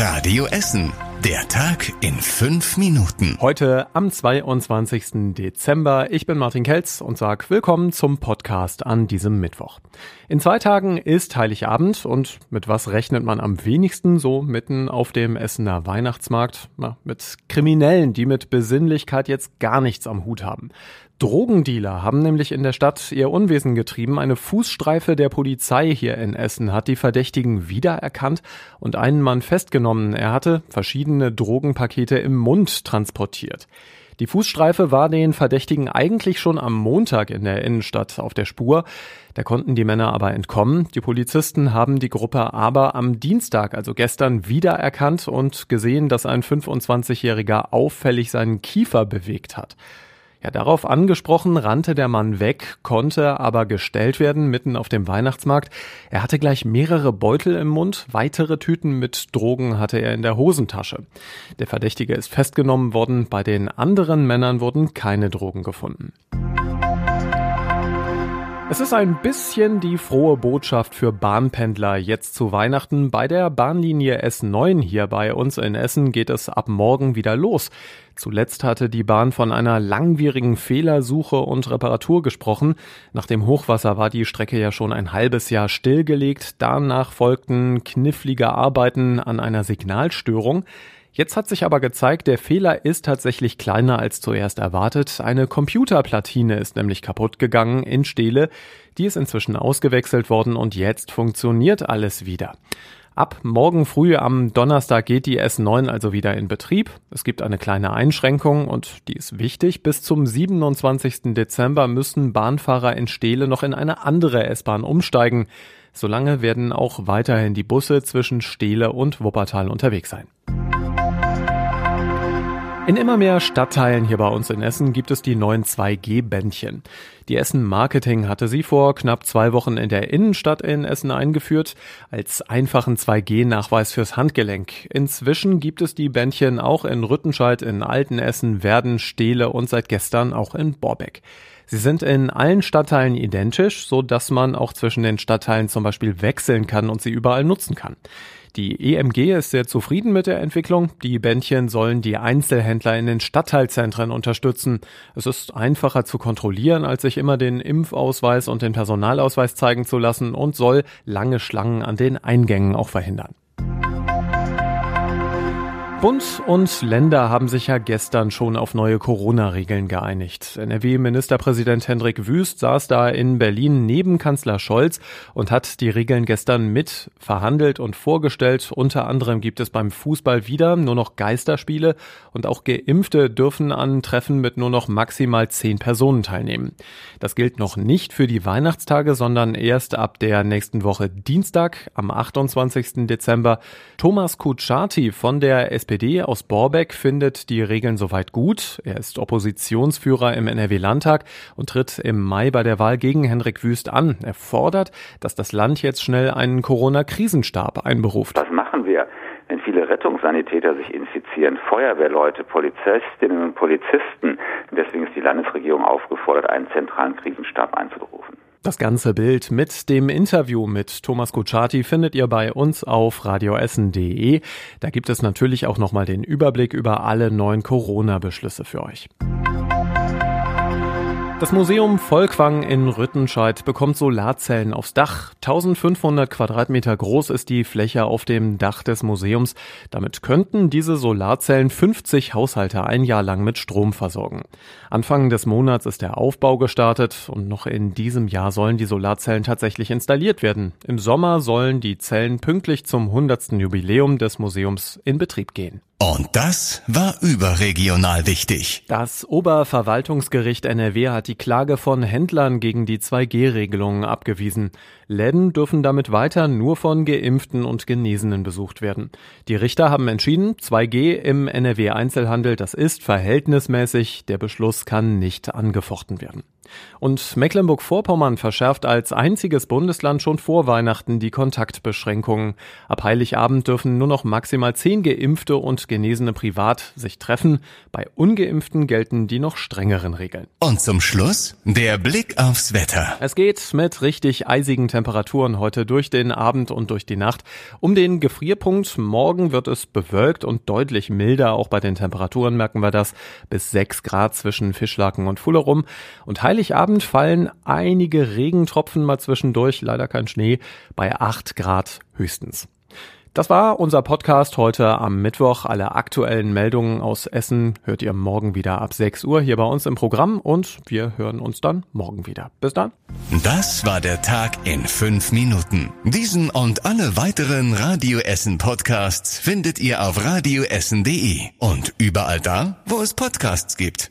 Radio Essen. Der Tag in fünf Minuten. Heute am 22. Dezember. Ich bin Martin Kelz und sag willkommen zum Podcast an diesem Mittwoch. In zwei Tagen ist Heiligabend und mit was rechnet man am wenigsten so mitten auf dem Essener Weihnachtsmarkt? Na, mit Kriminellen, die mit Besinnlichkeit jetzt gar nichts am Hut haben. Drogendealer haben nämlich in der Stadt ihr Unwesen getrieben. Eine Fußstreife der Polizei hier in Essen hat die Verdächtigen wiedererkannt und einen Mann festgenommen. Er hatte verschiedene Drogenpakete im Mund transportiert. Die Fußstreife war den Verdächtigen eigentlich schon am Montag in der Innenstadt auf der Spur. Da konnten die Männer aber entkommen. Die Polizisten haben die Gruppe aber am Dienstag, also gestern, wiedererkannt und gesehen, dass ein 25-Jähriger auffällig seinen Kiefer bewegt hat. Ja, darauf angesprochen rannte der Mann weg, konnte aber gestellt werden mitten auf dem Weihnachtsmarkt. Er hatte gleich mehrere Beutel im Mund, weitere Tüten mit Drogen hatte er in der Hosentasche. Der Verdächtige ist festgenommen worden, bei den anderen Männern wurden keine Drogen gefunden. Es ist ein bisschen die frohe Botschaft für Bahnpendler jetzt zu Weihnachten. Bei der Bahnlinie S9 hier bei uns in Essen geht es ab morgen wieder los. Zuletzt hatte die Bahn von einer langwierigen Fehlersuche und Reparatur gesprochen. Nach dem Hochwasser war die Strecke ja schon ein halbes Jahr stillgelegt. Danach folgten knifflige Arbeiten an einer Signalstörung. Jetzt hat sich aber gezeigt, der Fehler ist tatsächlich kleiner als zuerst erwartet. Eine Computerplatine ist nämlich kaputt gegangen in Stele. Die ist inzwischen ausgewechselt worden und jetzt funktioniert alles wieder. Ab morgen früh am Donnerstag geht die S9 also wieder in Betrieb. Es gibt eine kleine Einschränkung und die ist wichtig. Bis zum 27. Dezember müssen Bahnfahrer in Stele noch in eine andere S-Bahn umsteigen. Solange werden auch weiterhin die Busse zwischen Stele und Wuppertal unterwegs sein. In immer mehr Stadtteilen hier bei uns in Essen gibt es die neuen 2G-Bändchen. Die Essen Marketing hatte sie vor knapp zwei Wochen in der Innenstadt in Essen eingeführt, als einfachen 2G-Nachweis fürs Handgelenk. Inzwischen gibt es die Bändchen auch in Rüttenscheid, in Altenessen, Werden, Stehle und seit gestern auch in Borbeck. Sie sind in allen Stadtteilen identisch, so dass man auch zwischen den Stadtteilen zum Beispiel wechseln kann und sie überall nutzen kann. Die EMG ist sehr zufrieden mit der Entwicklung. Die Bändchen sollen die Einzelhändler in den Stadtteilzentren unterstützen. Es ist einfacher zu kontrollieren, als sich immer den Impfausweis und den Personalausweis zeigen zu lassen und soll lange Schlangen an den Eingängen auch verhindern. Bund und Länder haben sich ja gestern schon auf neue Corona-Regeln geeinigt. NRW-Ministerpräsident Hendrik Wüst saß da in Berlin neben Kanzler Scholz und hat die Regeln gestern mit verhandelt und vorgestellt. Unter anderem gibt es beim Fußball wieder nur noch Geisterspiele und auch Geimpfte dürfen an Treffen mit nur noch maximal zehn Personen teilnehmen. Das gilt noch nicht für die Weihnachtstage, sondern erst ab der nächsten Woche Dienstag am 28. Dezember. Thomas Kutschaty von der SPD SPD aus Borbeck findet die Regeln soweit gut. Er ist Oppositionsführer im NRW-Landtag und tritt im Mai bei der Wahl gegen Henrik Wüst an. Er fordert, dass das Land jetzt schnell einen Corona-Krisenstab einberuft. Was machen wir? wenn viele Rettungssanitäter sich infizieren, Feuerwehrleute, Polizistinnen und Polizisten. Deswegen ist die Landesregierung aufgefordert, einen zentralen Krisenstab einzuberufen. Das ganze Bild mit dem Interview mit Thomas Kutschaty findet ihr bei uns auf radioessen.de. Da gibt es natürlich auch nochmal den Überblick über alle neuen Corona-Beschlüsse für euch. Das Museum Volkwang in Rüttenscheid bekommt Solarzellen aufs Dach. 1500 Quadratmeter groß ist die Fläche auf dem Dach des Museums. Damit könnten diese Solarzellen 50 Haushalte ein Jahr lang mit Strom versorgen. Anfang des Monats ist der Aufbau gestartet und noch in diesem Jahr sollen die Solarzellen tatsächlich installiert werden. Im Sommer sollen die Zellen pünktlich zum 100. Jubiläum des Museums in Betrieb gehen. Und das war überregional wichtig. Das Oberverwaltungsgericht NRW hat die Klage von Händlern gegen die 2G-Regelungen abgewiesen. Läden dürfen damit weiter nur von Geimpften und Genesenen besucht werden. Die Richter haben entschieden, 2G im NRW-Einzelhandel, das ist verhältnismäßig. Der Beschluss kann nicht angefochten werden. Und Mecklenburg-Vorpommern verschärft als einziges Bundesland schon vor Weihnachten die Kontaktbeschränkungen. Ab Heiligabend dürfen nur noch maximal zehn Geimpfte und Genesene privat sich treffen. Bei Ungeimpften gelten die noch strengeren Regeln. Und zum Schluss der Blick aufs Wetter. Es geht mit richtig eisigen Temperaturen heute durch den Abend und durch die Nacht. Um den Gefrierpunkt morgen wird es bewölkt und deutlich milder. Auch bei den Temperaturen merken wir das. Bis sechs Grad zwischen Fischlaken und Fullerum. Und Heiligabend Abend fallen einige Regentropfen mal zwischendurch, leider kein Schnee, bei 8 Grad höchstens. Das war unser Podcast heute am Mittwoch. Alle aktuellen Meldungen aus Essen hört ihr morgen wieder ab 6 Uhr hier bei uns im Programm und wir hören uns dann morgen wieder. Bis dann. Das war der Tag in 5 Minuten. Diesen und alle weiteren Radio Essen Podcasts findet ihr auf radioessen.de und überall da, wo es Podcasts gibt.